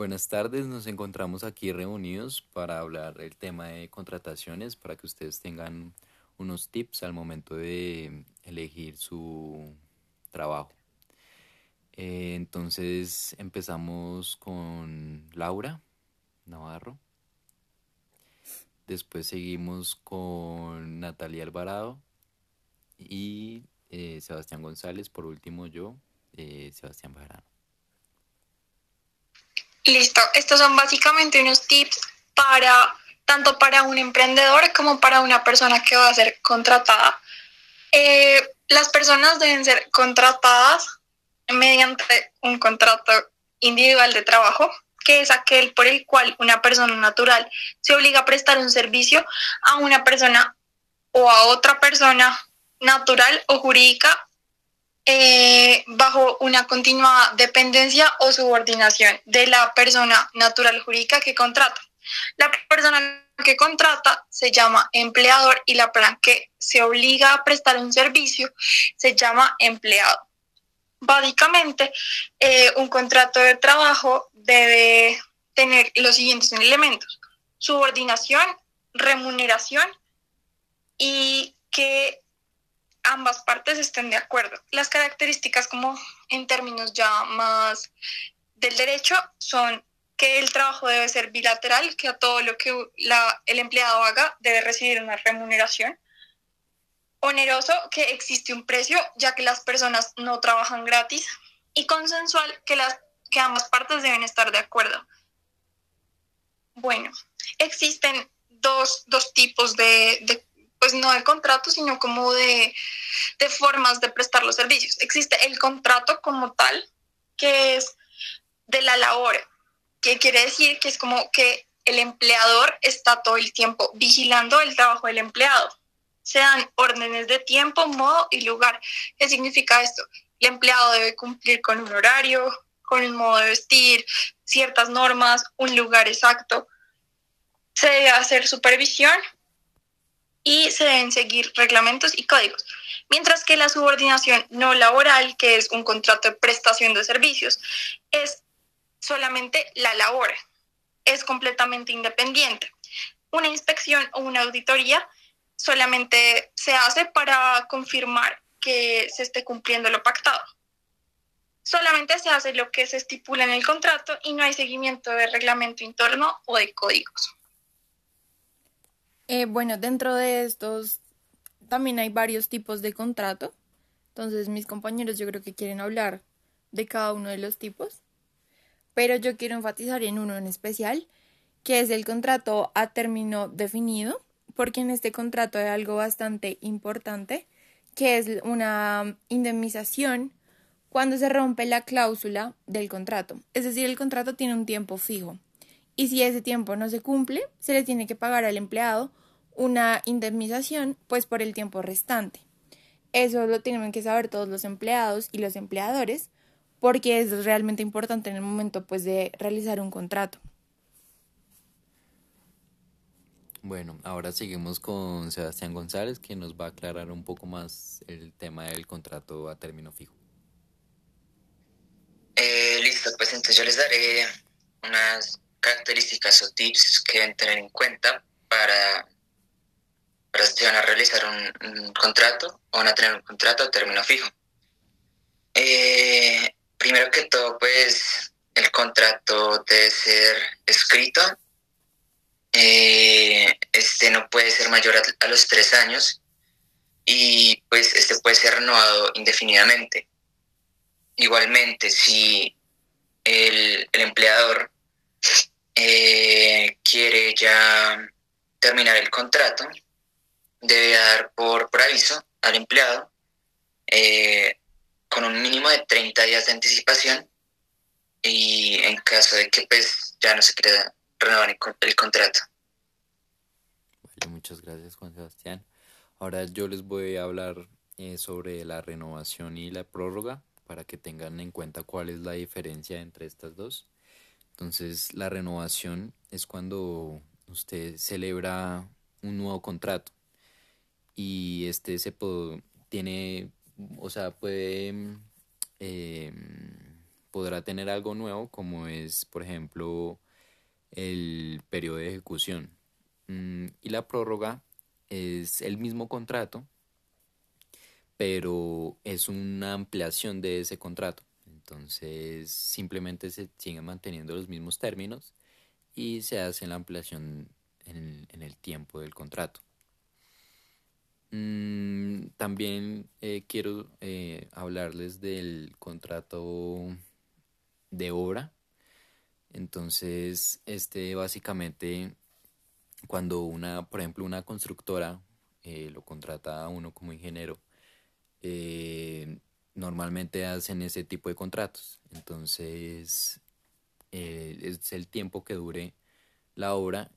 Buenas tardes, nos encontramos aquí reunidos para hablar el tema de contrataciones, para que ustedes tengan unos tips al momento de elegir su trabajo. Eh, entonces empezamos con Laura Navarro. Después seguimos con Natalia Alvarado y eh, Sebastián González. Por último yo, eh, Sebastián Bajarano. Listo, estos son básicamente unos tips para tanto para un emprendedor como para una persona que va a ser contratada. Eh, las personas deben ser contratadas mediante un contrato individual de trabajo, que es aquel por el cual una persona natural se obliga a prestar un servicio a una persona o a otra persona natural o jurídica eh, bajo una continua dependencia o subordinación de la persona natural jurídica que contrata. La persona que contrata se llama empleador y la persona que se obliga a prestar un servicio se llama empleado. Básicamente, eh, un contrato de trabajo debe tener los siguientes elementos. Subordinación, remuneración y que ambas partes estén de acuerdo. Las características como en términos ya más del derecho son que el trabajo debe ser bilateral, que a todo lo que el empleado haga debe recibir una remuneración. Oneroso, que existe un precio, ya que las personas no trabajan gratis. Y consensual, que, las, que ambas partes deben estar de acuerdo. Bueno, existen dos, tipos de pues no de contrato, sino como de, formas de prestar los servicios. Existe el contrato como tal, que es de la labor, que quiere decir que es como que el empleador está todo el tiempo vigilando el trabajo del empleado. Se dan órdenes de tiempo, modo y lugar. ¿Qué significa esto? El empleado debe cumplir con un horario, con un modo de vestir, ciertas normas, un lugar exacto. Se debe hacer supervisión y se deben seguir reglamentos y códigos. Mientras que la subordinación no laboral, que es un contrato de prestación de servicios, es solamente la labor, es completamente independiente. Una inspección o una auditoría solamente se hace para confirmar que se esté cumpliendo lo pactado. Solamente se hace lo que se estipula en el contrato y no hay seguimiento de reglamento interno o de códigos. Eh, bueno, dentro de estos también hay varios tipos de contrato. Entonces mis compañeros yo creo que quieren hablar de cada uno de los tipos. Pero yo quiero enfatizar en uno en especial, que es el contrato a término definido, porque en este contrato hay algo bastante importante, que es una indemnización cuando se rompe la cláusula del contrato. Es decir, el contrato tiene un tiempo fijo. Y si ese tiempo no se cumple, se le tiene que pagar al empleado una indemnización pues por el tiempo restante. Eso lo tienen que saber todos los empleados y los empleadores porque es realmente importante en el momento pues de realizar un contrato. Bueno, ahora seguimos con Sebastián González, que nos va a aclarar un poco más el tema del contrato a término fijo. Eh, listo, pues entonces yo les daré unas características o tips que deben tener en cuenta para para si van a realizar un, contrato o van a tener un contrato a término fijo. Eh, primero que todo, pues el contrato debe ser escrito. Eh, este no puede ser mayor a, los tres años y pues este puede ser renovado indefinidamente. Igualmente, si el, empleador eh, quiere ya terminar el contrato, debe dar por, aviso al empleado eh, con un mínimo de 30 días de anticipación y en caso de que pues ya no se quiera renovar el, contrato. muchas gracias Juan Sebastián. Ahora yo les voy a hablar eh, sobre la renovación y la prórroga para que tengan en cuenta cuál es la diferencia entre estas dos. Entonces la renovación es cuando usted celebra un nuevo contrato y este se tiene, o sea, puede em, podrá tener algo nuevo como es, por ejemplo, el periodo de ejecución. Mm, y la prórroga es el mismo contrato, pero es una ampliación de ese contrato. Entonces simplemente se siguen manteniendo los mismos términos y se hace la ampliación en, el tiempo del contrato. Mm, también eh, quiero eh, hablarles del contrato de obra. Entonces, este básicamente, cuando una, por ejemplo, una constructora eh, lo contrata a uno como ingeniero, normalmente hacen ese tipo de contratos. Entonces, es el tiempo que dure la obra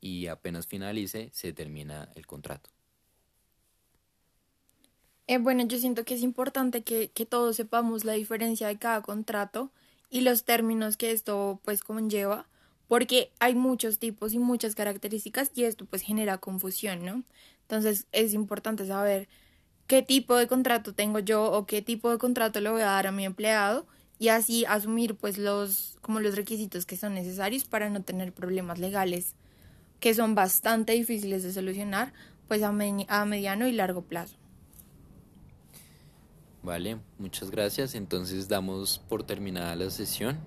y apenas finalice se termina el contrato. Eh, bueno, yo siento que es importante que, que, todos sepamos la diferencia de cada contrato y los términos que esto pues conlleva, porque hay muchos tipos y muchas características y esto pues genera confusión, ¿no? Entonces es importante saber qué tipo de contrato tengo yo o qué tipo de contrato le voy a dar a mi empleado y así asumir pues los como los requisitos que son necesarios para no tener problemas legales que son bastante difíciles de solucionar pues a, a mediano y largo plazo. Vale, muchas gracias. Entonces damos por terminada la sesión.